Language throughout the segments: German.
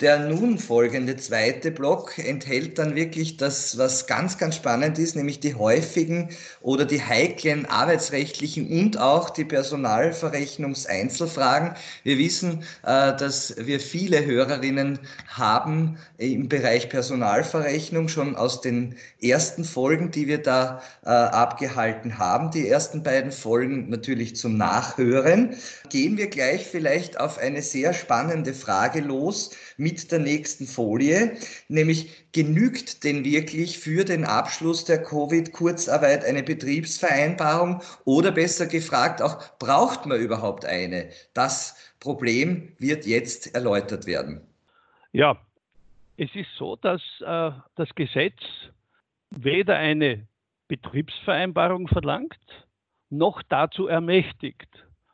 Der nun folgende zweite Block enthält dann wirklich das, was ganz, ganz spannend ist, nämlich die häufigen oder die heiklen arbeitsrechtlichen und auch die Personalverrechnungseinzelfragen. Wir wissen, äh, dass wir viele Hörerinnen haben im Bereich Personalverrechnung schon aus den ersten Folgen, die wir da äh, abgehalten haben. Die ersten beiden Folgen natürlich zum Nachhören. Gehen wir gleich vielleicht auf eine sehr spannende Frage los mit der nächsten Folie, nämlich genügt denn wirklich für den Abschluss der Covid-Kurzarbeit eine Betriebsvereinbarung oder besser gefragt auch, braucht man überhaupt eine? Das Problem wird jetzt erläutert werden. Ja, es ist so, dass äh, das Gesetz weder eine Betriebsvereinbarung verlangt, noch dazu ermächtigt.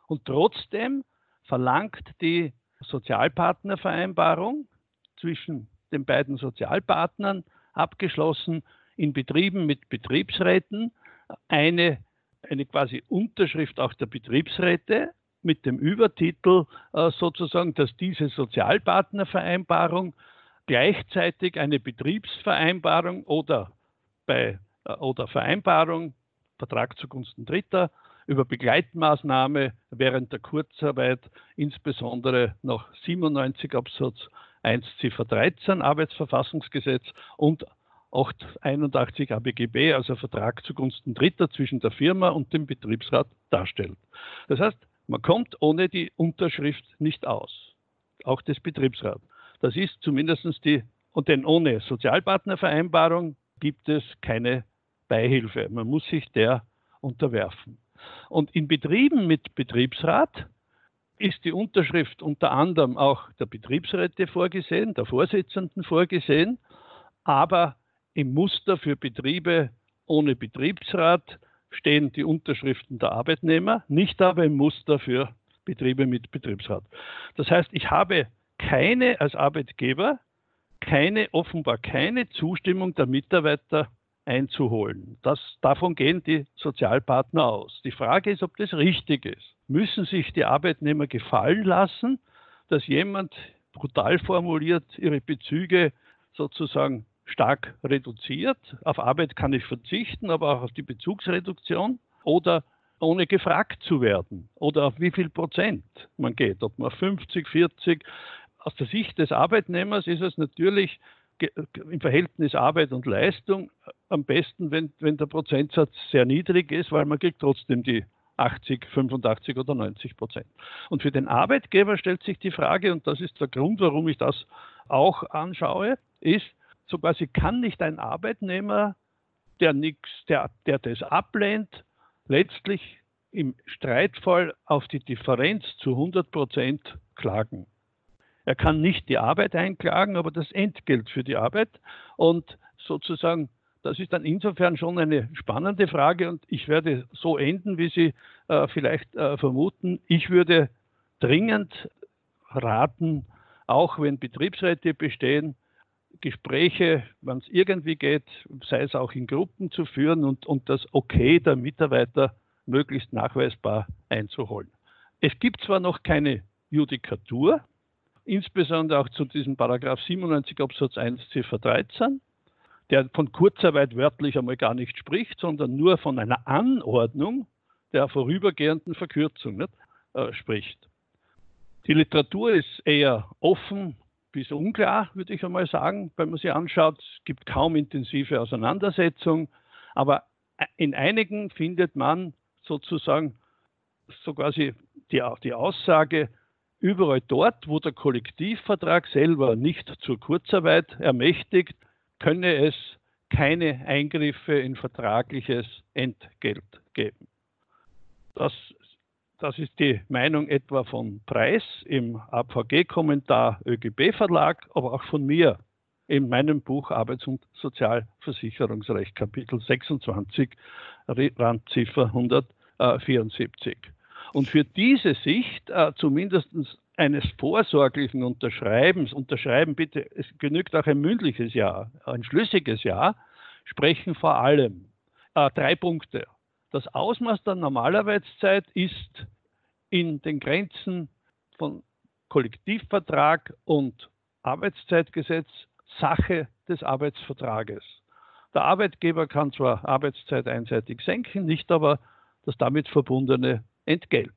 Und trotzdem verlangt die Sozialpartnervereinbarung zwischen den beiden Sozialpartnern abgeschlossen in Betrieben mit Betriebsräten. Eine, eine quasi Unterschrift auch der Betriebsräte mit dem Übertitel äh, sozusagen, dass diese Sozialpartnervereinbarung gleichzeitig eine Betriebsvereinbarung oder, bei, äh, oder Vereinbarung, Vertrag zugunsten Dritter, über Begleitmaßnahme während der Kurzarbeit, insbesondere nach 97 Absatz 1 Ziffer 13 Arbeitsverfassungsgesetz und 881 ABGB, also Vertrag zugunsten Dritter zwischen der Firma und dem Betriebsrat darstellt. Das heißt, man kommt ohne die Unterschrift nicht aus, auch des Betriebsrats. Das ist zumindest die, und denn ohne Sozialpartnervereinbarung gibt es keine Beihilfe. Man muss sich der unterwerfen. Und in Betrieben mit Betriebsrat ist die Unterschrift unter anderem auch der Betriebsräte vorgesehen, der Vorsitzenden vorgesehen, aber im Muster für Betriebe ohne Betriebsrat stehen die Unterschriften der Arbeitnehmer, nicht aber im Muster für Betriebe mit Betriebsrat. Das heißt, ich habe keine als Arbeitgeber, keine, offenbar keine Zustimmung der Mitarbeiter einzuholen. Das, davon gehen die Sozialpartner aus. Die Frage ist, ob das richtig ist. Müssen sich die Arbeitnehmer gefallen lassen, dass jemand brutal formuliert ihre Bezüge sozusagen stark reduziert? Auf Arbeit kann ich verzichten, aber auch auf die Bezugsreduktion oder ohne gefragt zu werden oder auf wie viel Prozent man geht, ob man 50, 40. Aus der Sicht des Arbeitnehmers ist es natürlich im Verhältnis Arbeit und Leistung am besten, wenn, wenn der Prozentsatz sehr niedrig ist, weil man kriegt trotzdem die 80, 85 oder 90 Prozent. Und für den Arbeitgeber stellt sich die Frage, und das ist der Grund, warum ich das auch anschaue, ist, so quasi kann nicht ein Arbeitnehmer, der nichts, der, der das ablehnt, letztlich im Streitfall auf die Differenz zu 100 Prozent klagen. Er kann nicht die Arbeit einklagen, aber das Entgelt für die Arbeit. Und sozusagen, das ist dann insofern schon eine spannende Frage. Und ich werde so enden, wie Sie äh, vielleicht äh, vermuten. Ich würde dringend raten, auch wenn Betriebsräte bestehen, Gespräche, wenn es irgendwie geht, sei es auch in Gruppen zu führen und, und das Okay der Mitarbeiter möglichst nachweisbar einzuholen. Es gibt zwar noch keine Judikatur, insbesondere auch zu diesem Paragraph 97 Absatz 1 Ziffer 13, der von Kurzarbeit wörtlich einmal gar nicht spricht, sondern nur von einer Anordnung der vorübergehenden Verkürzung nicht, äh, spricht. Die Literatur ist eher offen bis unklar, würde ich einmal sagen, wenn man sie anschaut. Es gibt kaum intensive Auseinandersetzung, aber in einigen findet man sozusagen so quasi die, die Aussage, Überall dort, wo der Kollektivvertrag selber nicht zur Kurzarbeit ermächtigt, könne es keine Eingriffe in vertragliches Entgelt geben. Das, das ist die Meinung etwa von Preis im AVG-Kommentar ÖGB-Verlag, aber auch von mir in meinem Buch Arbeits- und Sozialversicherungsrecht, Kapitel 26, Randziffer 174. Und für diese Sicht äh, zumindest eines vorsorglichen Unterschreibens, unterschreiben bitte, es genügt auch ein mündliches Ja, ein schlüssiges Ja, sprechen vor allem äh, drei Punkte. Das Ausmaß der Normalarbeitszeit ist in den Grenzen von Kollektivvertrag und Arbeitszeitgesetz Sache des Arbeitsvertrages. Der Arbeitgeber kann zwar Arbeitszeit einseitig senken, nicht aber das damit verbundene Entgelt.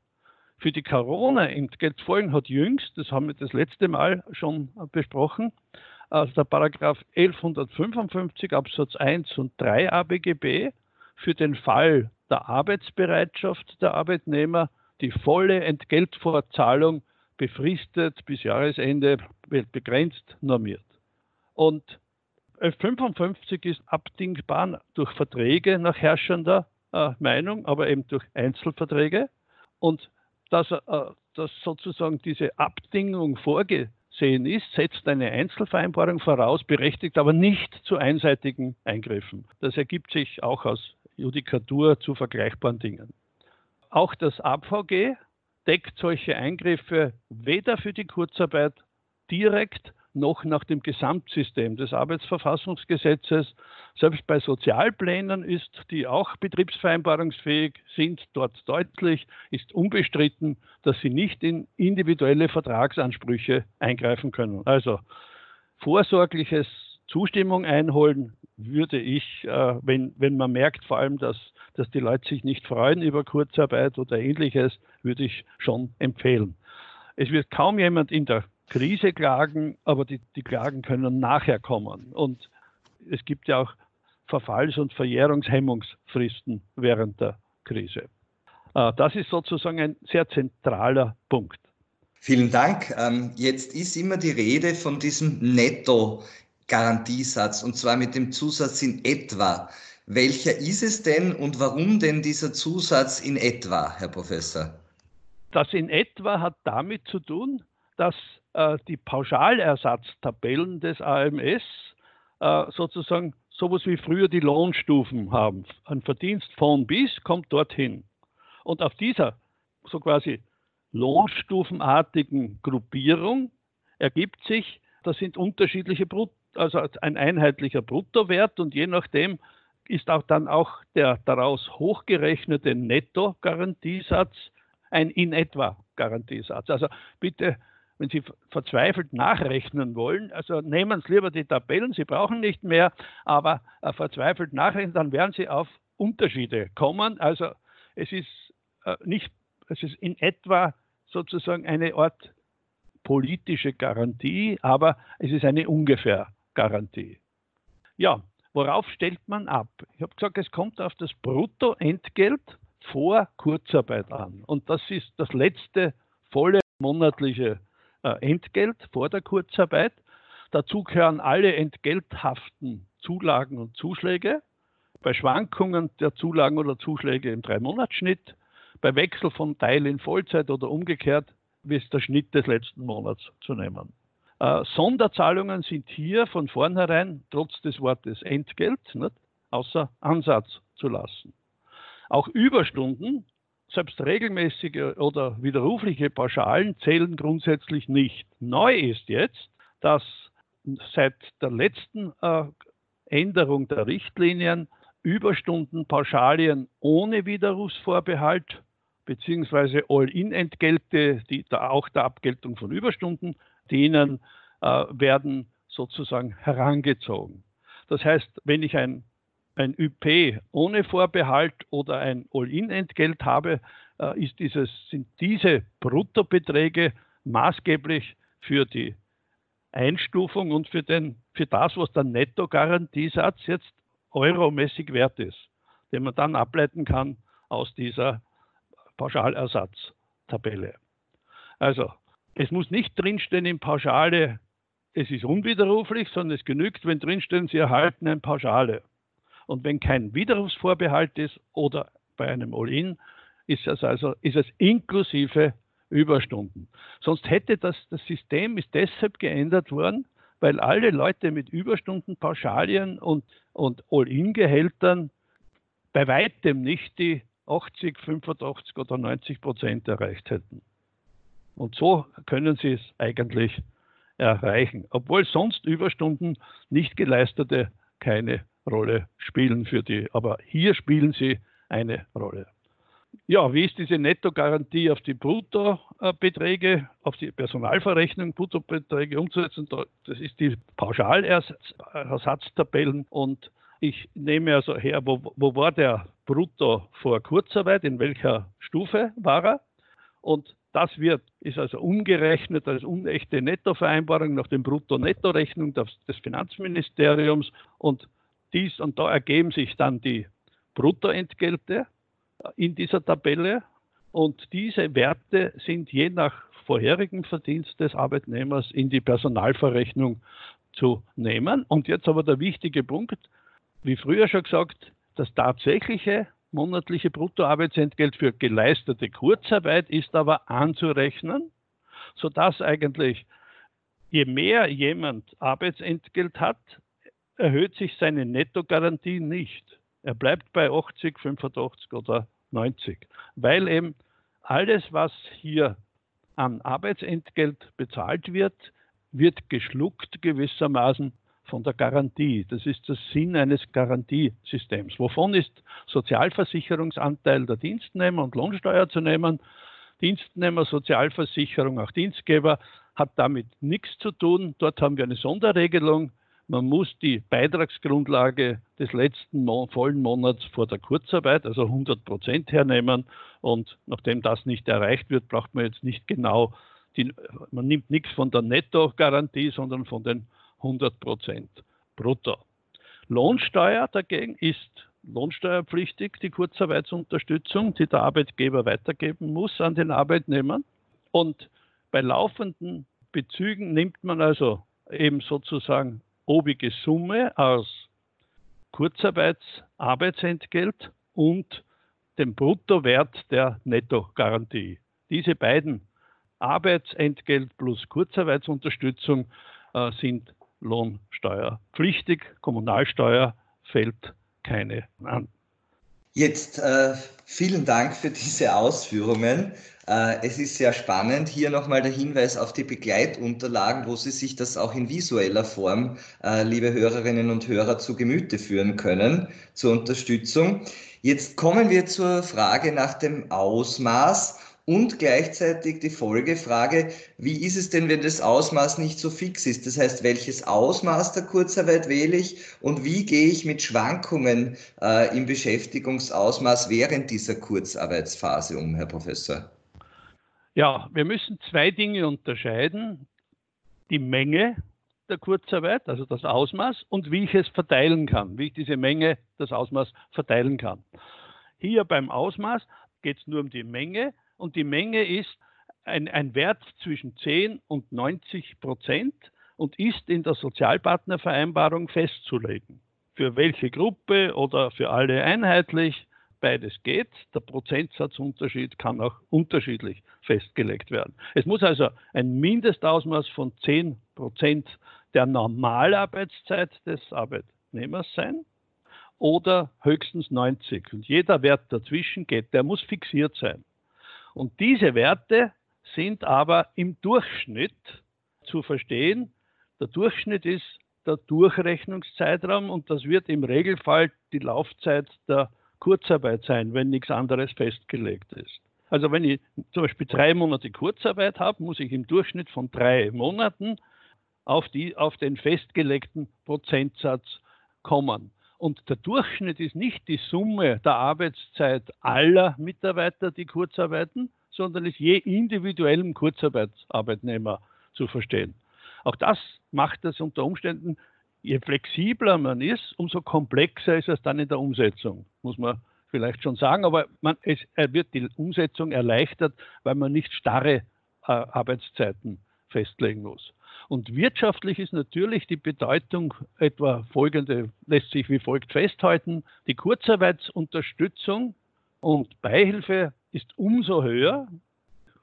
Für die Corona-Entgeltfolgen hat jüngst, das haben wir das letzte Mal schon besprochen, also der Paragraph 1155 Absatz 1 und 3 ABGB für den Fall der Arbeitsbereitschaft der Arbeitnehmer die volle Entgeltvorzahlung befristet bis Jahresende begrenzt normiert. Und 1155 ist abdingbar durch Verträge nach herrschender äh, Meinung, aber eben durch Einzelverträge. Und dass, äh, dass sozusagen diese Abdingung vorgesehen ist, setzt eine Einzelvereinbarung voraus, berechtigt aber nicht zu einseitigen Eingriffen. Das ergibt sich auch aus Judikatur zu vergleichbaren Dingen. Auch das AVG deckt solche Eingriffe weder für die Kurzarbeit direkt noch nach dem Gesamtsystem des Arbeitsverfassungsgesetzes. Selbst bei Sozialplänen ist, die auch betriebsvereinbarungsfähig sind, dort deutlich, ist unbestritten, dass sie nicht in individuelle Vertragsansprüche eingreifen können. Also vorsorgliches Zustimmung einholen würde ich, äh, wenn, wenn man merkt vor allem, dass, dass die Leute sich nicht freuen über Kurzarbeit oder ähnliches, würde ich schon empfehlen. Es wird kaum jemand in der Krise klagen, aber die, die Klagen können nachher kommen. Und es gibt ja auch Verfalls- und Verjährungshemmungsfristen während der Krise. Äh, das ist sozusagen ein sehr zentraler Punkt. Vielen Dank. Ähm, jetzt ist immer die Rede von diesem Netto-Garantiesatz und zwar mit dem Zusatz in etwa. Welcher ist es denn und warum denn dieser Zusatz in etwa, Herr Professor? Das in etwa hat damit zu tun, dass äh, die Pauschalersatztabellen des AMS äh, sozusagen sowas wie früher die Lohnstufen haben. Ein Verdienst von bis kommt dorthin. Und auf dieser so quasi lohnstufenartigen Gruppierung ergibt sich, das sind unterschiedliche Brut also ein einheitlicher Bruttowert und je nachdem ist auch dann auch der daraus hochgerechnete Netto-Garantiesatz ein in etwa Garantiesatz. Also bitte wenn Sie verzweifelt nachrechnen wollen, also nehmen Sie lieber die Tabellen, Sie brauchen nicht mehr, aber äh, verzweifelt nachrechnen, dann werden Sie auf Unterschiede kommen. Also es ist äh, nicht, es ist in etwa sozusagen eine Art politische Garantie, aber es ist eine ungefähr Garantie. Ja, worauf stellt man ab? Ich habe gesagt, es kommt auf das Bruttoentgelt vor Kurzarbeit an. Und das ist das letzte volle monatliche Entgelt vor der Kurzarbeit. Dazu gehören alle entgelthaften Zulagen und Zuschläge. Bei Schwankungen der Zulagen oder Zuschläge im Drei-Monats-Schnitt, bei Wechsel von Teil in Vollzeit oder umgekehrt, ist der Schnitt des letzten Monats zu nehmen. Äh, Sonderzahlungen sind hier von vornherein, trotz des Wortes Entgelt, nicht, außer Ansatz zu lassen. Auch Überstunden selbst regelmäßige oder widerrufliche Pauschalen zählen grundsätzlich nicht. Neu ist jetzt, dass seit der letzten äh, Änderung der Richtlinien Überstundenpauschalien ohne Widerrufsvorbehalt beziehungsweise All-in-Entgelte, die da auch der Abgeltung von Überstunden dienen, äh, werden sozusagen herangezogen. Das heißt, wenn ich ein ein ÜP ohne Vorbehalt oder ein All-in-Entgelt habe, äh, ist dieses, sind diese Bruttobeträge maßgeblich für die Einstufung und für, den, für das, was der Netto-Garantiesatz jetzt euromäßig wert ist, den man dann ableiten kann aus dieser Pauschalersatztabelle. Also, es muss nicht drinstehen in Pauschale, es ist unwiderruflich, sondern es genügt, wenn drinstehen, Sie erhalten eine Pauschale. Und wenn kein Widerrufsvorbehalt ist oder bei einem All-In, ist es also ist es inklusive Überstunden. Sonst hätte das, das System ist deshalb geändert worden, weil alle Leute mit Überstunden, Pauschalien und, und All-In-Gehältern bei weitem nicht die 80, 85 oder 90 Prozent erreicht hätten. Und so können sie es eigentlich erreichen, obwohl sonst Überstunden nicht geleistete keine Rolle spielen für die. Aber hier spielen sie eine Rolle. ja, wie ist diese Nettogarantie auf die Bruttobeträge, auf die Personalverrechnung, Bruttobeträge umzusetzen? Das ist die Pauschalersatztabellen und ich nehme also her, wo, wo war der Brutto vor Kurzarbeit, in welcher Stufe war er? Und das wird, ist also umgerechnet als unechte Nettovereinbarung nach dem Brutto-Netto-Rechnung des Finanzministeriums und dies und da ergeben sich dann die Bruttoentgelte in dieser Tabelle und diese Werte sind je nach vorherigen Verdienst des Arbeitnehmers in die Personalverrechnung zu nehmen. Und jetzt aber der wichtige Punkt, wie früher schon gesagt, das tatsächliche monatliche Bruttoarbeitsentgelt für geleistete Kurzarbeit ist aber anzurechnen, sodass eigentlich je mehr jemand Arbeitsentgelt hat, erhöht sich seine Nettogarantie nicht. Er bleibt bei 80, 85 oder 90, weil eben alles, was hier an Arbeitsentgelt bezahlt wird, wird geschluckt gewissermaßen von der Garantie. Das ist der Sinn eines Garantiesystems. Wovon ist Sozialversicherungsanteil der Dienstnehmer und Lohnsteuer zu nehmen? Dienstnehmer, Sozialversicherung, auch Dienstgeber hat damit nichts zu tun. Dort haben wir eine Sonderregelung. Man muss die Beitragsgrundlage des letzten Mo vollen Monats vor der Kurzarbeit, also 100 Prozent hernehmen. Und nachdem das nicht erreicht wird, braucht man jetzt nicht genau, die, man nimmt nichts von der Netto-Garantie, sondern von den 100 Prozent brutto. Lohnsteuer dagegen ist lohnsteuerpflichtig, die Kurzarbeitsunterstützung, die der Arbeitgeber weitergeben muss an den Arbeitnehmern. Und bei laufenden Bezügen nimmt man also eben sozusagen obige Summe aus Kurzarbeitsarbeitsentgelt und dem Bruttowert der Nettogarantie. Diese beiden Arbeitsentgelt plus Kurzarbeitsunterstützung äh, sind lohnsteuerpflichtig. Kommunalsteuer fällt keine an. Jetzt äh, vielen Dank für diese Ausführungen. Äh, es ist sehr spannend. Hier nochmal der Hinweis auf die Begleitunterlagen, wo Sie sich das auch in visueller Form, äh, liebe Hörerinnen und Hörer, zu Gemüte führen können zur Unterstützung. Jetzt kommen wir zur Frage nach dem Ausmaß und gleichzeitig die Folgefrage, wie ist es denn, wenn das Ausmaß nicht so fix ist? Das heißt, welches Ausmaß der Kurzarbeit wähle ich und wie gehe ich mit Schwankungen äh, im Beschäftigungsausmaß während dieser Kurzarbeitsphase um, Herr Professor? Ja, wir müssen zwei Dinge unterscheiden. Die Menge der Kurzarbeit, also das Ausmaß, und wie ich es verteilen kann, wie ich diese Menge, das Ausmaß verteilen kann. Hier beim Ausmaß geht es nur um die Menge und die Menge ist ein, ein Wert zwischen 10 und 90 Prozent und ist in der Sozialpartnervereinbarung festzulegen. Für welche Gruppe oder für alle einheitlich, beides geht. Der Prozentsatzunterschied kann auch unterschiedlich festgelegt werden. Es muss also ein Mindestausmaß von 10 Prozent der Normalarbeitszeit des Arbeitnehmers sein oder höchstens 90. Und jeder Wert dazwischen geht, der muss fixiert sein. Und diese Werte sind aber im Durchschnitt zu verstehen. Der Durchschnitt ist der Durchrechnungszeitraum und das wird im Regelfall die Laufzeit der Kurzarbeit sein, wenn nichts anderes festgelegt ist. Also wenn ich zum Beispiel drei Monate Kurzarbeit habe, muss ich im Durchschnitt von drei Monaten auf, die, auf den festgelegten Prozentsatz kommen. Und der Durchschnitt ist nicht die Summe der Arbeitszeit aller Mitarbeiter, die kurzarbeiten, sondern ist je individuellem Kurzarbeitsarbeitnehmer zu verstehen. Auch das macht es unter Umständen, je flexibler man ist, umso komplexer ist es dann in der Umsetzung, muss man vielleicht schon sagen. Aber man, es wird die Umsetzung erleichtert, weil man nicht starre äh, Arbeitszeiten festlegen muss. Und wirtschaftlich ist natürlich die Bedeutung etwa folgende, lässt sich wie folgt festhalten. Die Kurzarbeitsunterstützung und Beihilfe ist umso höher,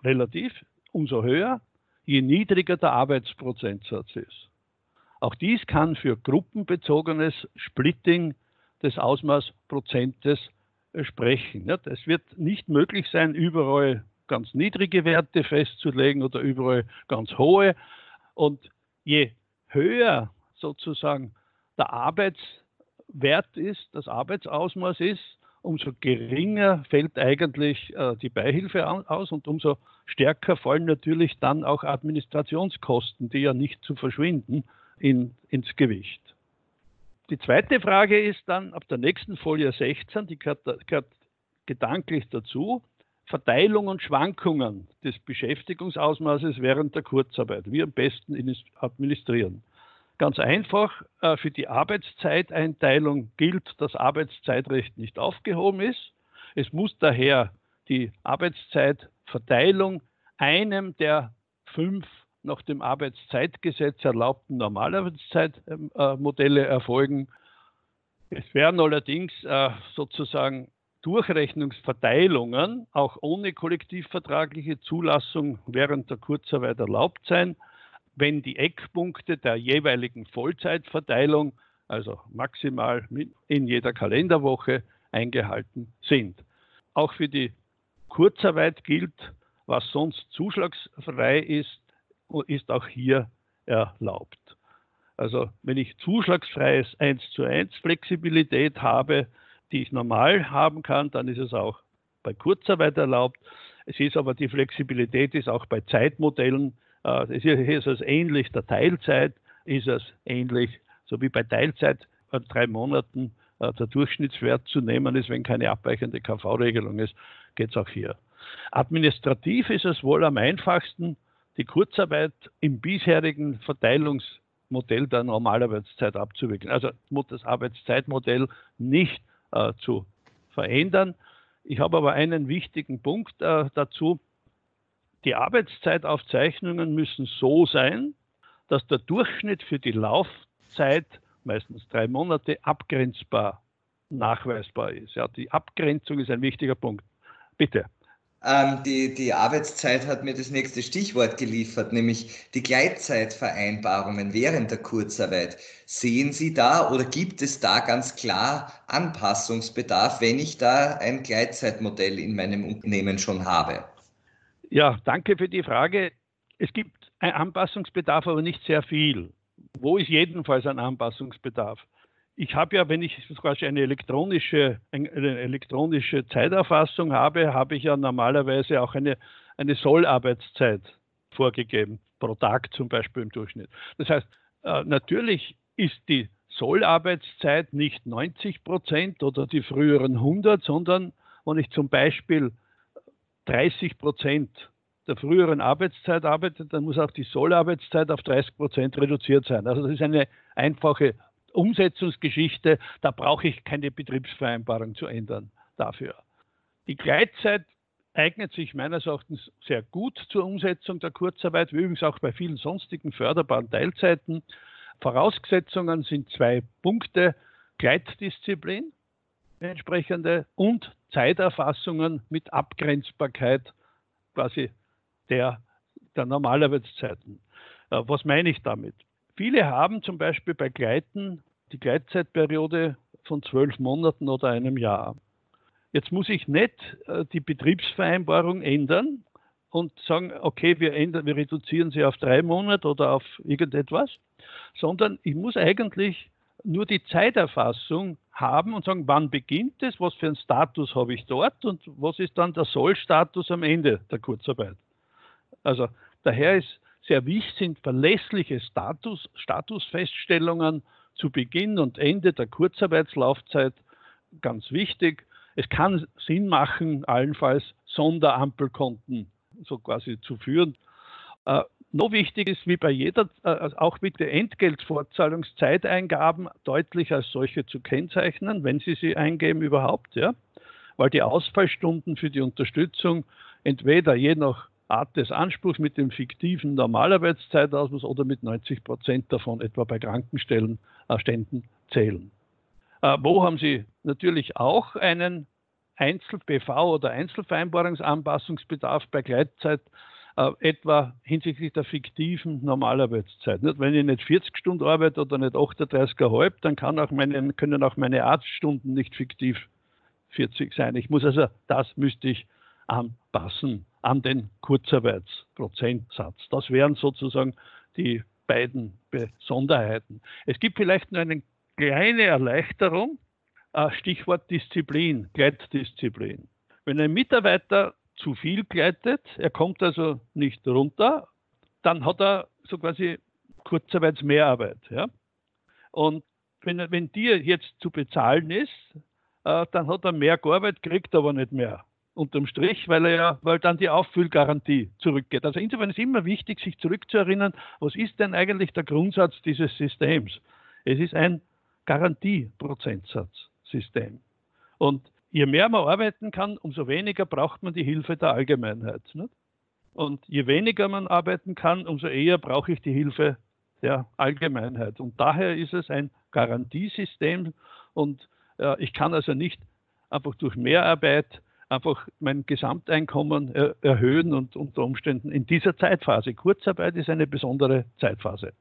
relativ umso höher, je niedriger der Arbeitsprozentsatz ist. Auch dies kann für gruppenbezogenes Splitting des Ausmaßprozentes sprechen. Es wird nicht möglich sein, überall ganz niedrige Werte festzulegen oder überall ganz hohe. Und je höher sozusagen der Arbeitswert ist, das Arbeitsausmaß ist, umso geringer fällt eigentlich äh, die Beihilfe aus und umso stärker fallen natürlich dann auch Administrationskosten, die ja nicht zu verschwinden, in, ins Gewicht. Die zweite Frage ist dann ab der nächsten Folie 16, die gehört, gehört gedanklich dazu, Verteilung und Schwankungen des Beschäftigungsausmaßes während der Kurzarbeit. Wie am besten administrieren. Ganz einfach, äh, für die Arbeitszeiteinteilung gilt, dass Arbeitszeitrecht nicht aufgehoben ist. Es muss daher die Arbeitszeitverteilung einem der fünf nach dem Arbeitszeitgesetz erlaubten Normalarbeitszeitmodelle erfolgen. Es werden allerdings äh, sozusagen Durchrechnungsverteilungen auch ohne kollektivvertragliche Zulassung während der Kurzarbeit erlaubt sein wenn die Eckpunkte der jeweiligen Vollzeitverteilung, also maximal in jeder Kalenderwoche, eingehalten sind. Auch für die Kurzarbeit gilt, was sonst zuschlagsfrei ist, ist auch hier erlaubt. Also wenn ich zuschlagsfreies 1 zu 1 Flexibilität habe, die ich normal haben kann, dann ist es auch bei Kurzarbeit erlaubt. Es ist aber die Flexibilität ist auch bei Zeitmodellen äh, hier ist es ähnlich der Teilzeit, ist es ähnlich, so wie bei Teilzeit an drei Monaten äh, der Durchschnittswert zu nehmen ist, wenn keine abweichende KV-Regelung ist, geht es auch hier. Administrativ ist es wohl am einfachsten, die Kurzarbeit im bisherigen Verteilungsmodell der Normalarbeitszeit abzuwickeln. Also das Arbeitszeitmodell nicht äh, zu verändern. Ich habe aber einen wichtigen Punkt äh, dazu. Die Arbeitszeitaufzeichnungen müssen so sein, dass der Durchschnitt für die Laufzeit, meistens drei Monate, abgrenzbar nachweisbar ist. Ja, die Abgrenzung ist ein wichtiger Punkt. Bitte. Ähm, die, die Arbeitszeit hat mir das nächste Stichwort geliefert, nämlich die Gleitzeitvereinbarungen während der Kurzarbeit. Sehen Sie da oder gibt es da ganz klar Anpassungsbedarf, wenn ich da ein Gleitzeitmodell in meinem Unternehmen schon habe? Ja, danke für die Frage. Es gibt einen Anpassungsbedarf, aber nicht sehr viel. Wo ist jedenfalls ein Anpassungsbedarf? Ich habe ja, wenn ich quasi eine elektronische, eine elektronische Zeiterfassung habe, habe ich ja normalerweise auch eine, eine Sollarbeitszeit vorgegeben, pro Tag zum Beispiel im Durchschnitt. Das heißt, äh, natürlich ist die Sollarbeitszeit nicht 90 Prozent oder die früheren 100, sondern wenn ich zum Beispiel 30 Prozent der früheren Arbeitszeit arbeitet, dann muss auch die Sollarbeitszeit auf 30 Prozent reduziert sein. Also das ist eine einfache Umsetzungsgeschichte. Da brauche ich keine Betriebsvereinbarung zu ändern dafür. Die Gleitzeit eignet sich meines Erachtens sehr gut zur Umsetzung der Kurzarbeit, wie übrigens auch bei vielen sonstigen förderbaren Teilzeiten. Voraussetzungen sind zwei Punkte. Gleitdisziplin, entsprechende und Zeiterfassungen mit Abgrenzbarkeit quasi der, der Normalarbeitszeiten. Äh, was meine ich damit? Viele haben zum Beispiel bei Gleiten die Gleitzeitperiode von zwölf Monaten oder einem Jahr. Jetzt muss ich nicht äh, die Betriebsvereinbarung ändern und sagen, okay, wir, ändern, wir reduzieren sie auf drei Monate oder auf irgendetwas, sondern ich muss eigentlich nur die Zeiterfassung haben und sagen, wann beginnt es, was für einen Status habe ich dort und was ist dann der Sollstatus am Ende der Kurzarbeit. Also daher ist sehr wichtig, sind verlässliche Status, Statusfeststellungen zu Beginn und Ende der Kurzarbeitslaufzeit ganz wichtig. Es kann Sinn machen, allenfalls Sonderampelkonten so quasi zu führen. Äh, noch wichtig ist, wie bei jeder, äh, also auch mit der Entgeltfortzahlungszeiteingaben deutlich als solche zu kennzeichnen, wenn Sie sie eingeben überhaupt, ja, weil die Ausfallstunden für die Unterstützung entweder je nach Art des Anspruchs mit dem fiktiven Normalarbeitszeitausmaß oder mit 90 Prozent davon etwa bei Krankenstellen äh, zählen. Äh, wo haben Sie natürlich auch einen Einzel-PV oder Einzelvereinbarungsanpassungsbedarf bei Gleitzeit äh, etwa hinsichtlich der fiktiven Normalarbeitszeit. Nicht? Wenn ich nicht 40 Stunden arbeite oder nicht 38,5, dann kann auch meine, können auch meine Arztstunden nicht fiktiv 40 sein. Ich muss also, das müsste ich anpassen an den Kurzarbeitsprozentsatz. Das wären sozusagen die beiden Besonderheiten. Es gibt vielleicht nur eine kleine Erleichterung äh, Stichwort Disziplin, Gleitdisziplin. Wenn ein Mitarbeiter zu viel gleitet, er kommt also nicht runter, dann hat er so quasi Kurzarbeitsmehrarbeit. Ja? Und wenn, wenn die jetzt zu bezahlen ist, äh, dann hat er mehr gearbeitet, kriegt aber nicht mehr unterm Strich, weil er ja, weil dann die Auffüllgarantie zurückgeht. Also insofern ist immer wichtig, sich zurückzuerinnern, was ist denn eigentlich der Grundsatz dieses Systems? Es ist ein Garantieprozentsatzsystem. Und je mehr man arbeiten kann, umso weniger braucht man die Hilfe der Allgemeinheit. Nicht? Und je weniger man arbeiten kann, umso eher brauche ich die Hilfe der Allgemeinheit. Und daher ist es ein Garantiesystem und äh, ich kann also nicht einfach durch Mehrarbeit einfach mein Gesamteinkommen er erhöhen und unter Umständen in dieser Zeitphase. Kurzarbeit ist eine besondere Zeitphase.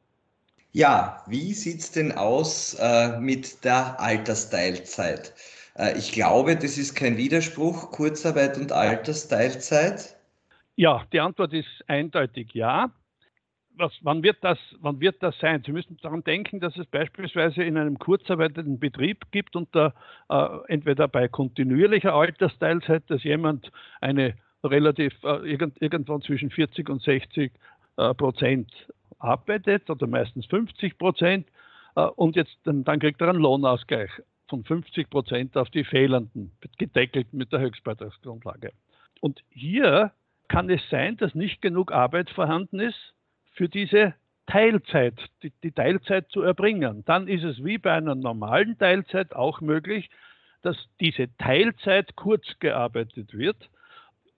Ja, wie sieht es denn aus äh, mit der Altersteilzeit? Äh, ich glaube, das ist kein Widerspruch, Kurzarbeit und Altersteilzeit. Ja, die Antwort ist eindeutig ja was, wann, wird das, wann wird das sein? Sie müssen daran denken, dass es beispielsweise in einem kurzarbeitenden Betrieb gibt und da äh, entweder bei kontinuierlicher Altersteilzeit, dass jemand eine relativ äh, irgend, irgendwann zwischen 40 und 60 äh, Prozent arbeitet oder meistens 50 Prozent äh, und jetzt dann, dann kriegt er einen Lohnausgleich von 50 Prozent auf die fehlenden, gedeckelt mit der Höchstbeitragsgrundlage. Und hier kann es sein, dass nicht genug Arbeit vorhanden ist, für diese Teilzeit, die, die, Teilzeit zu erbringen. Dann ist es wie bei einer normalen Teilzeit auch möglich, dass diese Teilzeit kurz gearbeitet wird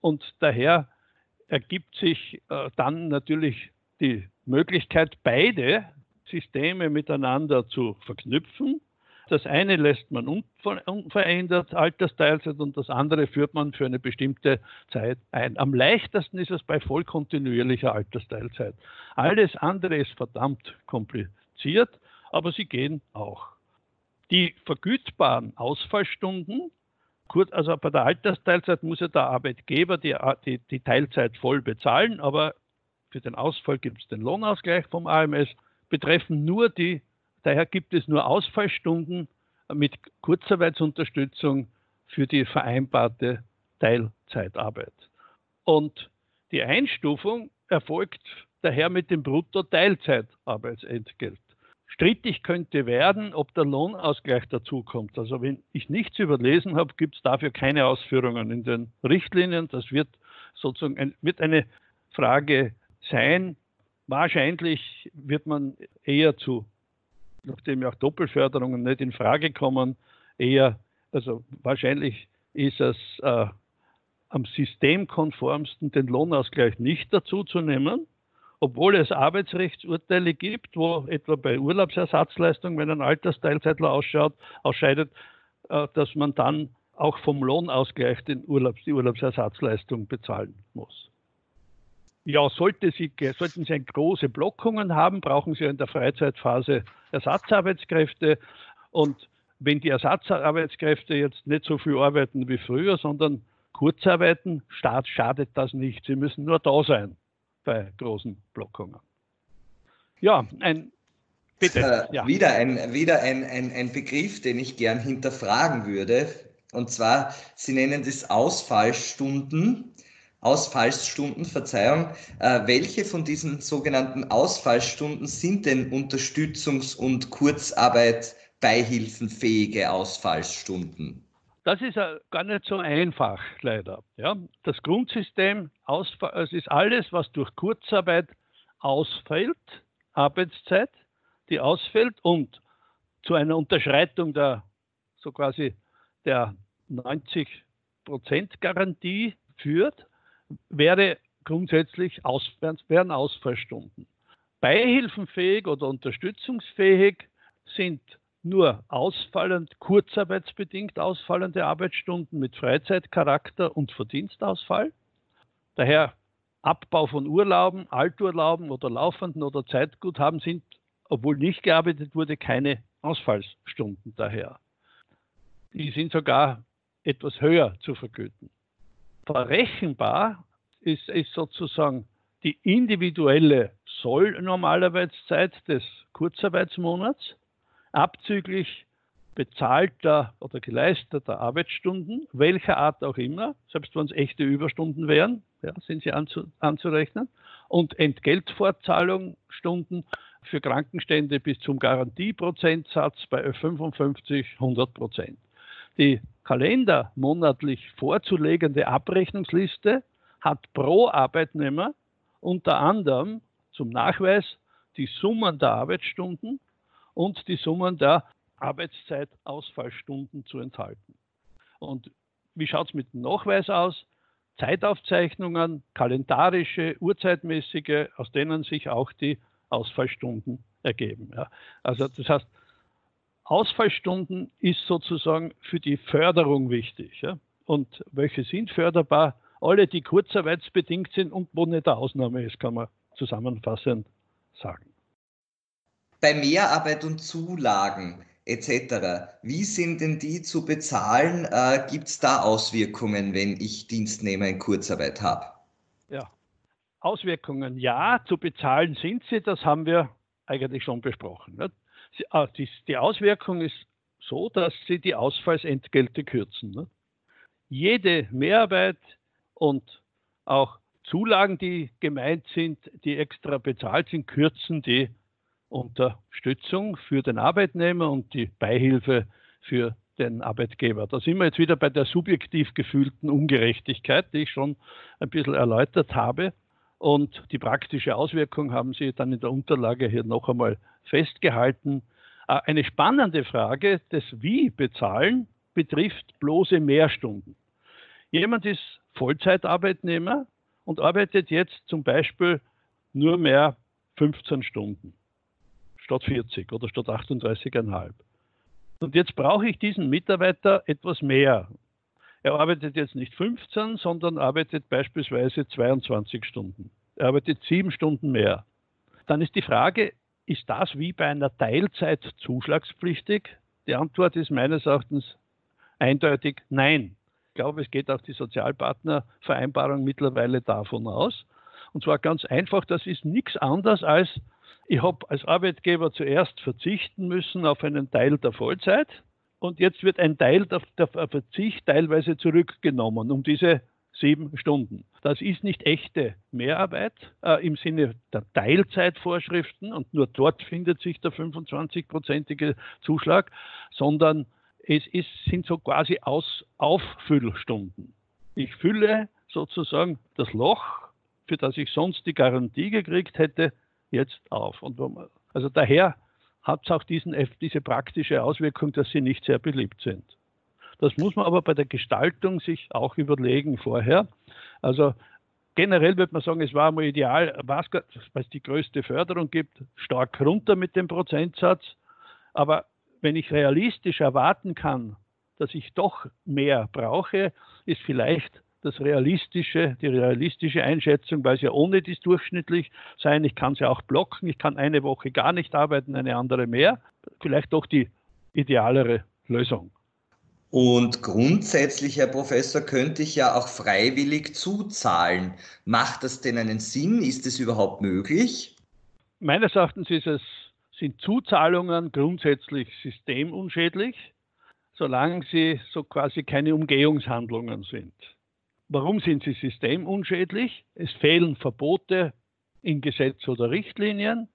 und daher ergibt sich äh, dann natürlich die Möglichkeit, beide Systeme miteinander zu verknüpfen das eine lässt man unverändert Altersteilzeit und das andere führt man für eine bestimmte Zeit ein. Am leichtesten ist es bei vollkontinuierlicher Altersteilzeit. Alles andere ist verdammt kompliziert, aber sie gehen auch. Die vergütbaren Ausfallstunden, also bei der Altersteilzeit muss ja der Arbeitgeber die, die, die Teilzeit voll bezahlen, aber für den Ausfall gibt es den Lohnausgleich vom AMS, betreffen nur die Daher gibt es nur Ausfallstunden mit Kurzarbeitsunterstützung für die vereinbarte Teilzeitarbeit. Und die Einstufung erfolgt daher mit dem Brutto-Teilzeitarbeitsentgelt. Strittig könnte werden, ob der Lohnausgleich dazukommt. Also wenn ich nichts überlesen habe, gibt es dafür keine Ausführungen in den Richtlinien. Das wird sozusagen ein, wird eine Frage sein. Wahrscheinlich wird man eher zu nachdem ja auch Doppelförderungen nicht in Frage kommen, eher, also wahrscheinlich ist es äh, am systemkonformsten, den Lohnausgleich nicht dazu zu nehmen, obwohl es Arbeitsrechtsurteile gibt, wo etwa bei Urlaubsersatzleistung, wenn ein Altersteilzeitler ausschaut, ausscheidet, äh, dass man dann auch vom Lohnausgleich den Urlaubs, die Urlaubsersatzleistung bezahlen muss. Ja, sollte Sie, sollten Sie große Blockungen haben, brauchen Sie in der Freizeitphase Ersatzarbeitskräfte. Und wenn die Ersatzarbeitskräfte jetzt nicht so viel arbeiten wie früher, sondern kurz arbeiten, schadet das nicht. Sie müssen nur da sein bei großen Blockungen. Ja, ein Bitte. Äh, ja. Wieder, ein, wieder ein, ein, ein Begriff, den ich gern hinterfragen würde. Und zwar, Sie nennen das Ausfallstunden. Ausfallsstunden, Verzeihung. Äh, welche von diesen sogenannten Ausfallsstunden sind denn Unterstützungs- und Kurzarbeit beihilfenfähige Ausfallsstunden? Das ist gar nicht so einfach, leider. Ja, das Grundsystem es ist alles, was durch Kurzarbeit ausfällt, Arbeitszeit, die ausfällt und zu einer Unterschreitung der so quasi der 90% Garantie führt, wäre grundsätzlich aus, wären Ausfallstunden. Beihilfenfähig oder unterstützungsfähig sind nur ausfallend, kurzarbeitsbedingt ausfallende Arbeitsstunden mit Freizeitcharakter und Verdienstausfall. Daher Abbau von Urlauben, Alturlauben oder laufenden oder Zeitguthaben sind, obwohl nicht gearbeitet wurde, keine Ausfallsstunden daher. Die sind sogar etwas höher zu vergüten verrechenbar ist, ist sozusagen die individuelle Soll-Normalarbeitszeit des Kurzarbeitsmonats abzüglich bezahlter oder geleisteter Arbeitsstunden, welcher Art auch immer, selbst wenn es echte Überstunden wären, ja, sind sie anzu, anzurechnen, und Entgeltfortzahlung Stunden für Krankenstände bis zum Garantieprozentsatz bei 55, 100 Prozent. Die kalendermonatlich vorzulegende Abrechnungsliste hat pro Arbeitnehmer unter anderem zum Nachweis die Summen der Arbeitsstunden und die Summen der Arbeitszeitausfallstunden zu enthalten. Und wie schaut es mit dem Nachweis aus? Zeitaufzeichnungen, kalendarische, uhrzeitmäßige, aus denen sich auch die Ausfallstunden ergeben. Ja. Also das heißt, Ausfallstunden ist sozusagen für die Förderung wichtig. Ja. Und welche sind förderbar? Alle, die kurzarbeitsbedingt sind und wo nicht eine Ausnahme ist, kann man zusammenfassend sagen. Bei Mehrarbeit und Zulagen etc. Wie sind denn die zu bezahlen? Äh, Gibt es da Auswirkungen, wenn ich Dienstnehmer in Kurzarbeit habe? Ja, Auswirkungen ja, zu bezahlen sind sie, das haben wir eigentlich schon besprochen. Nicht? Ah, die Auswirkung ist so, dass sie die Ausfallsentgelte kürzen. Nicht? Jede Mehrarbeit und auch Zulagen, die gemeint sind, die extra bezahlt sind, kürzen die Unterstützung für den Arbeitnehmer und die Beihilfe für den Arbeitgeber. Da sind wir jetzt wieder bei der subjektiv gefühlten Ungerechtigkeit, die ich schon ein bisschen erläutert habe. Und die praktische Auswirkung haben Sie dann in der Unterlage hier noch einmal festgehalten. Äh, eine spannende Frage des Wie bezahlen betrifft bloße Mehrstunden. Jemand ist Vollzeitarbeitnehmer und arbeitet jetzt zum Beispiel nur mehr 15 Stunden statt 40 oder statt 38,5. Und jetzt brauche ich diesen Mitarbeiter etwas mehr. Er arbeitet jetzt nicht 15, sondern arbeitet beispielsweise 22 Stunden. Er arbeitet sieben Stunden mehr. Dann ist die Frage, ist das wie bei einer Teilzeit zuschlagspflichtig? Die Antwort ist meines Erachtens eindeutig nein. Ich glaube, es geht auch die Sozialpartnervereinbarung mittlerweile davon aus. Und zwar ganz einfach, das ist nichts anderes als ich habe als Arbeitgeber zuerst verzichten müssen auf einen Teil der Vollzeit und jetzt wird ein Teil der, der Verzicht teilweise zurückgenommen um diese sieben Stunden. Das ist nicht echte Mehrarbeit äh, im Sinne der Teilzeitvorschriften und nur dort findet sich der 25-prozentige Zuschlag, sondern es ist, sind so quasi Aus, Auffüllstunden. Ich fülle sozusagen das Loch, für das ich sonst die Garantie gekriegt hätte, jetzt auf. Und also daher hat es auch diesen, diese praktische Auswirkung, dass sie nicht sehr beliebt sind. Das muss man aber bei der Gestaltung sich auch überlegen vorher. Also generell würde man sagen, es war einmal ideal, weil es die größte Förderung gibt, stark runter mit dem Prozentsatz. Aber wenn ich realistisch erwarten kann, dass ich doch mehr brauche, ist vielleicht das realistische, die realistische Einschätzung, weil es ja ohne dies durchschnittlich sein, ich kann es ja auch blocken, ich kann eine Woche gar nicht arbeiten, eine andere mehr, vielleicht doch die idealere Lösung. Und grundsätzlich, Herr Professor, könnte ich ja auch freiwillig zuzahlen. Macht das denn einen Sinn? Ist es überhaupt möglich? Meines Erachtens es, sind Zuzahlungen grundsätzlich systemunschädlich, solange sie so quasi keine Umgehungshandlungen sind. Warum sind sie systemunschädlich? Es fehlen Verbote in Gesetz oder Richtlinien,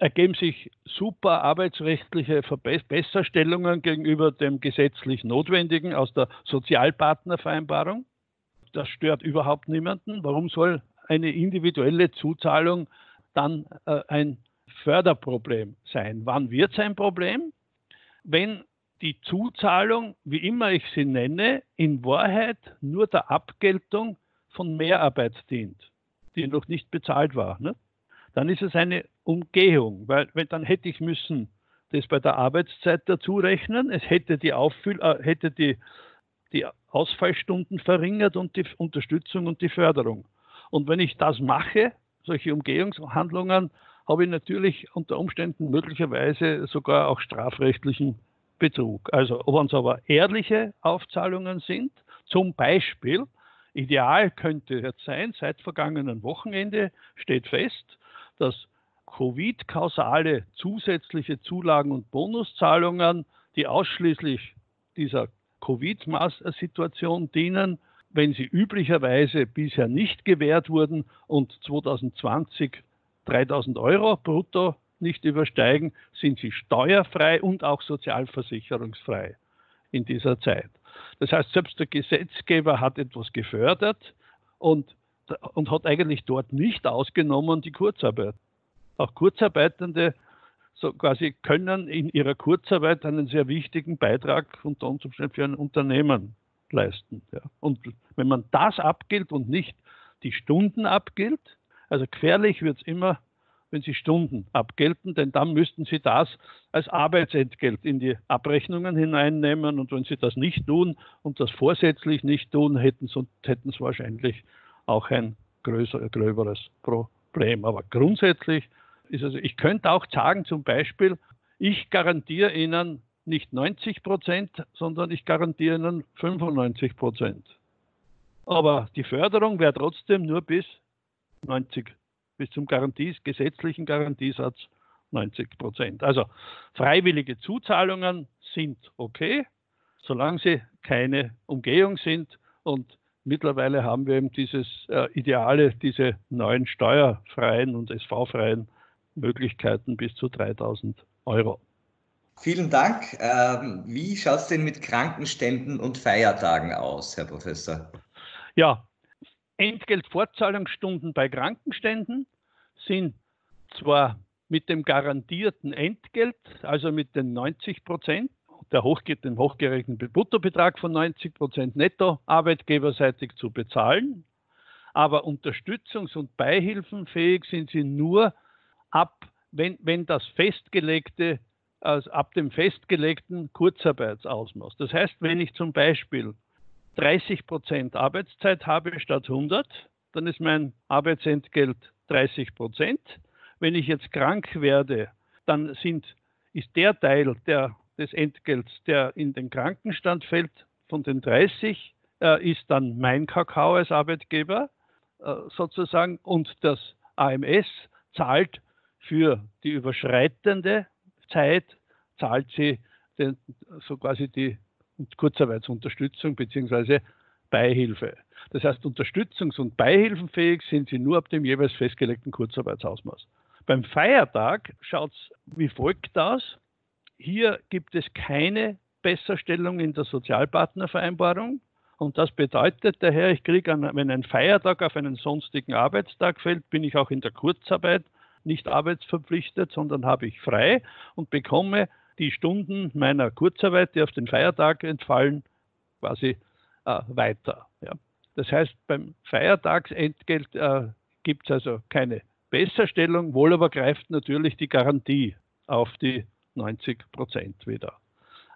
ergeben sich super arbeitsrechtliche Verbesserstellungen gegenüber dem gesetzlich Notwendigen aus der Sozialpartnervereinbarung. Das stört überhaupt niemanden. Warum soll eine individuelle Zuzahlung dann äh, ein Förderproblem sein? Wann wird es ein Problem? Wenn die Zuzahlung, wie immer ich sie nenne, in Wahrheit nur der Abgeltung von Mehrarbeit dient, die noch nicht bezahlt war. Ne? Dann ist es eine Umgehung, weil, weil dann hätte ich müssen das bei der Arbeitszeit dazu rechnen, es hätte die, Auffüll äh, hätte die, die Ausfallstunden verringert und die Unterstützung und die Förderung. Und wenn ich das mache, solche Umgehungshandlungen, habe ich natürlich unter Umständen möglicherweise sogar auch strafrechtlichen Betrug. Also, ob es aber ehrliche Aufzahlungen sind, zum Beispiel, ideal könnte jetzt sein, seit vergangenen Wochenende steht fest, dass Covid-kausale zusätzliche Zulagen und Bonuszahlungen die ausschließlich dieser Covid-Situation dienen, wenn sie üblicherweise bisher nicht gewährt wurden und 2020 3000 Euro brutto nicht übersteigen, sind sie steuerfrei und auch sozialversicherungsfrei in dieser Zeit. Das heißt, selbst der Gesetzgeber hat etwas gefördert und, und hat eigentlich dort nicht ausgenommen die Kurzarbeit. Auch Kurzarbeitende so quasi können in ihrer Kurzarbeit einen sehr wichtigen Beitrag unter Umständen für ein Unternehmen leisten. Ja. Und wenn man das abgilt und nicht die Stunden abgilt, also gefährlich wird es immer, wenn Sie Stunden abgelten, denn dann müssten Sie das als Arbeitsentgelt in die Abrechnungen hineinnehmen. Und wenn Sie das nicht tun und das vorsätzlich nicht tun, hätten Sie, hätten Sie wahrscheinlich auch ein größer, gröberes Problem. Aber grundsätzlich ist also, ich könnte auch sagen, zum Beispiel, ich garantiere Ihnen nicht 90 Prozent, sondern ich garantiere Ihnen 95 Prozent. Aber die Förderung wäre trotzdem nur bis 90%, bis zum Garanties, gesetzlichen Garantiesatz 90 Prozent. Also freiwillige Zuzahlungen sind okay, solange sie keine Umgehung sind. Und mittlerweile haben wir eben dieses äh, Ideale, diese neuen steuerfreien und SV-freien Möglichkeiten bis zu 3000 Euro. Vielen Dank. Ähm, wie schaut es denn mit Krankenständen und Feiertagen aus, Herr Professor? Ja, Entgeltfortzahlungsstunden bei Krankenständen sind zwar mit dem garantierten Entgelt, also mit den 90 Prozent, der hochgeht den hochgerechneten Bruttobetrag von 90 Prozent netto arbeitgeberseitig zu bezahlen, aber unterstützungs- und beihilfenfähig sind sie nur ab, wenn, wenn das festgelegte also ab dem festgelegten Kurzarbeitsausmaß. Das heißt, wenn ich zum Beispiel 30 Prozent Arbeitszeit habe statt 100, dann ist mein Arbeitsentgelt 30 Prozent. Wenn ich jetzt krank werde, dann sind, ist der Teil der, des Entgelts, der in den Krankenstand fällt, von den 30, äh, ist dann mein Kakao als Arbeitgeber äh, sozusagen und das AMS zahlt für die überschreitende Zeit zahlt sie den, so quasi die Kurzarbeitsunterstützung bzw. Beihilfe. Das heißt, unterstützungs- und beihilfenfähig sind sie nur ab dem jeweils festgelegten Kurzarbeitsausmaß. Beim Feiertag schaut es wie folgt aus. Hier gibt es keine Besserstellung in der Sozialpartnervereinbarung. Und das bedeutet daher, ich kriege, wenn ein Feiertag auf einen sonstigen Arbeitstag fällt, bin ich auch in der Kurzarbeit nicht arbeitsverpflichtet, sondern habe ich frei und bekomme die Stunden meiner Kurzarbeit, die auf den Feiertag entfallen, quasi äh, weiter. Ja. Das heißt, beim Feiertagsentgelt äh, gibt es also keine Besserstellung, wohl aber greift natürlich die Garantie auf die 90 Prozent wieder.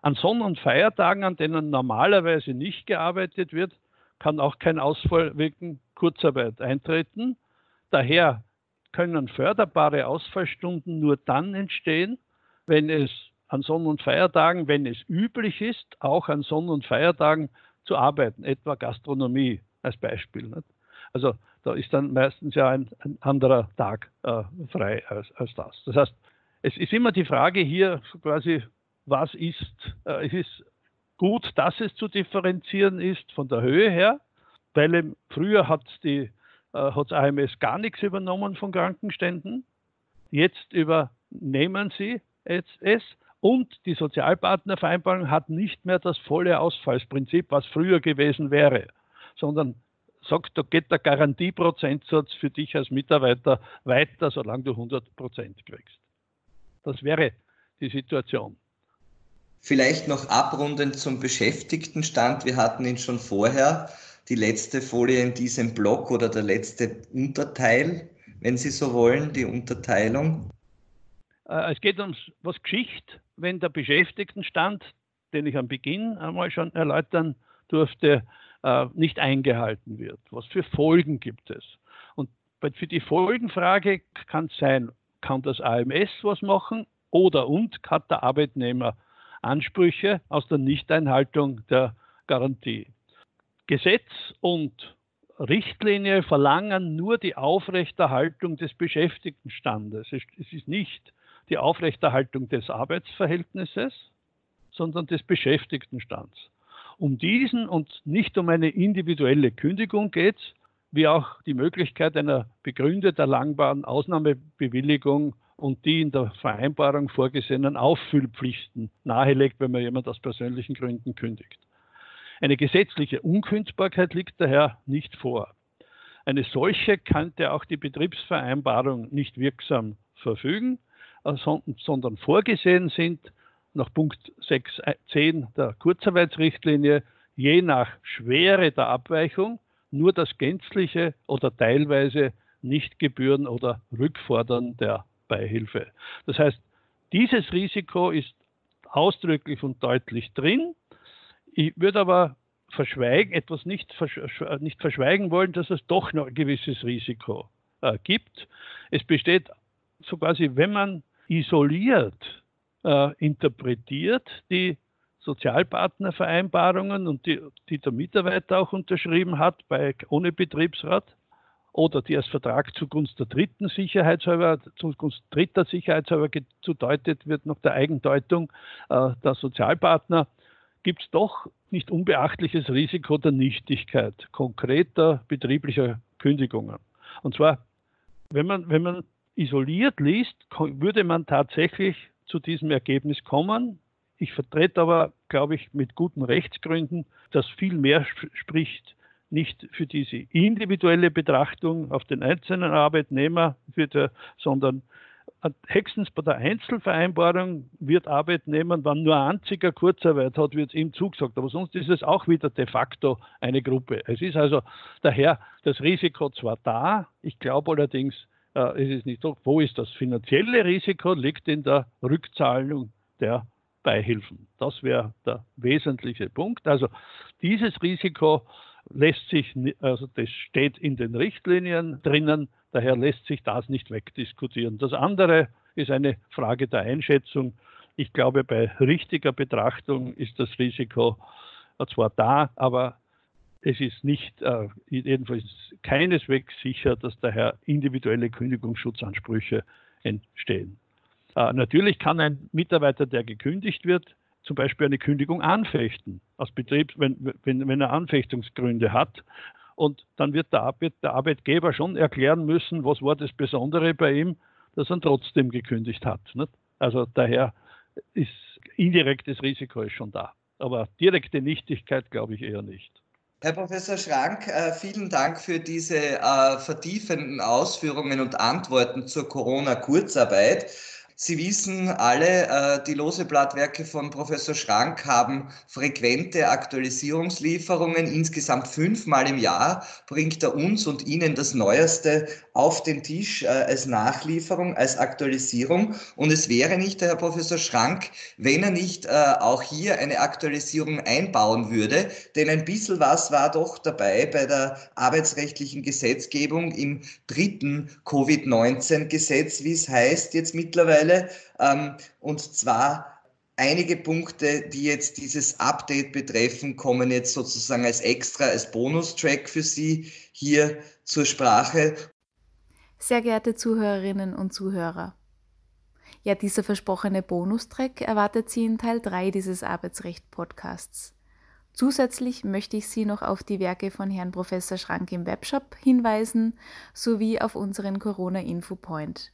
An Sonn- und Feiertagen, an denen normalerweise nicht gearbeitet wird, kann auch kein Ausfall wegen Kurzarbeit eintreten. Daher können förderbare Ausfallstunden nur dann entstehen, wenn es an Sonn- und Feiertagen, wenn es üblich ist, auch an Sonn- und Feiertagen zu arbeiten, etwa Gastronomie als Beispiel. Nicht? Also da ist dann meistens ja ein, ein anderer Tag äh, frei als, als, das. Das heißt, es ist immer die Frage hier quasi, was ist, äh, es ist gut, dass es zu differenzieren ist von der Höhe her, weil früher hat die äh, hat das AMS gar nichts übernommen von Krankenständen. Jetzt übernehmen sie es und die Sozialpartnervereinbarung hat nicht mehr das volle Ausfallsprinzip, was früher gewesen wäre, sondern sagt, da geht der Garantieprozentsatz für dich als Mitarbeiter weiter, solange du 100 Prozent kriegst. Das wäre die Situation. Vielleicht noch abrundend zum Beschäftigtenstand. Wir hatten ihn schon vorher die letzte Folie in diesem Block oder der letzte Unterteil, wenn Sie so wollen, die Unterteilung? Äh, es geht um was Geschichte, wenn der Beschäftigtenstand, den ich am Beginn einmal schon erläutern durfte, äh, nicht eingehalten wird. Was für Folgen gibt es? Und für die Folgenfrage kann es sein, kann das AMS was machen oder und hat der Arbeitnehmer Ansprüche aus der Nichteinhaltung der Garantie? Gesetz und Richtlinie verlangen nur die Aufrechterhaltung des Beschäftigtenstandes. Es ist nicht die Aufrechterhaltung des Arbeitsverhältnisses, sondern des Beschäftigtenstands. Um diesen und nicht um eine individuelle Kündigung geht es, wie auch die Möglichkeit einer begründet erlangbaren Ausnahmebewilligung und die in der Vereinbarung vorgesehenen Auffüllpflichten nahelegt, wenn man jemand aus persönlichen Gründen kündigt. Eine gesetzliche Unkündbarkeit liegt daher nicht vor. Eine solche könnte auch die Betriebsvereinbarung nicht wirksam verfügen, äh, sondern vorgesehen sind nach Punkt 6.10 der Kurzarbeitsrichtlinie je nach Schwere der Abweichung nur das gänzliche oder teilweise Nichtgebühren oder Rückfordern der Beihilfe. Das heißt, dieses Risiko ist ausdrücklich und deutlich drin. Ich würde aber verschweigen, etwas nicht, versch nicht verschweigen wollen, dass es doch noch ein gewisses Risiko äh, gibt. Es besteht so quasi, wenn man isoliert äh, interpretiert die Sozialpartnervereinbarungen und die, die der Mitarbeiter auch unterschrieben hat bei, ohne Betriebsrat oder die als Vertrag zugunsten der dritten Sicherheitshalber, zugunsten dritter Sicherheitshalber gedeutet wird nach der Eigendeutung äh, der Sozialpartner, gibt es doch nicht unbeachtliches Risiko der Nichtigkeit konkreter betrieblicher Kündigungen. Und zwar, wenn man, wenn man isoliert liest, würde man tatsächlich zu diesem Ergebnis kommen. Ich vertrete aber, glaube ich, mit guten Rechtsgründen, dass viel mehr spricht nicht für diese individuelle Betrachtung auf den einzelnen Arbeitnehmer, der, sondern höchstens bei der Einzelvereinbarung wird Arbeitnehmer, wenn nur ein einziger Kurzarbeit hat, wird es ihm zugesagt. Aber sonst ist es auch wieder de facto eine Gruppe. Es ist also daher das Risiko zwar da, ich glaube allerdings, äh, es ist nicht so, wo ist das finanzielle Risiko, liegt in der Rückzahlung der Beihilfen. Das wäre der wesentliche Punkt. Also dieses Risiko lässt sich, also das steht in den Richtlinien drinnen, daher lässt sich das nicht wegdiskutieren. Das andere ist eine Frage der Einschätzung. Ich glaube, bei richtiger Betrachtung ist das Risiko zwar da, aber es ist nicht, äh, jedenfalls keineswegs sicher, dass daher individuelle Kündigungsschutzanspruche entstehen. Äh, natürlich kann ein Mitarbeiter, der gekündigt wird, zum Beispiel eine Kündigung anfechten, aus Betrieb, wenn, wenn, wenn er Anfechtungsgründe hat. Und dann wird der, Arbeit, der Arbeitgeber schon erklären müssen, was war das Besondere bei ihm, dass er trotzdem gekündigt hat. Nicht? Also daher ist indirektes Risiko ist schon da. Aber direkte Nichtigkeit glaube ich eher nicht. Herr Professor Schrank, äh, vielen Dank für diese äh, vertiefenden Ausführungen und Antworten zur Corona-Kurzarbeit. Sie wissen alle, äh, die Loseblattwerke von Professor Schrank haben frequente Aktualisierungslieferungen. Insgesamt fünfmal im Jahr bringt er uns und Ihnen das Neueste auf den Tisch äh, als Nachlieferung, als Aktualisierung. Und es wäre nicht der Herr Professor Schrank, wenn er nicht äh, auch hier eine Aktualisierung einbauen würde. Denn ein bisschen was war doch dabei bei der arbeitsrechtlichen Gesetzgebung im dritten Covid-19-Gesetz, wie es heißt jetzt mittlerweile mittlerweile. Ähm, und zwar einige Punkte, die jetzt dieses Update betreffen, kommen jetzt sozusagen als extra, als Bonustrack für Sie hier zur Sprache. Sehr geehrte Zuhörerinnen und Zuhörer. Ja, dieser versprochene Bonustrack erwartet Sie in Teil 3 dieses Arbeitsrecht-Podcasts. Zusätzlich möchte ich Sie noch auf die Werke von Herrn Professor Schrank im Webshop hinweisen, sowie auf unseren Corona-Info-Point.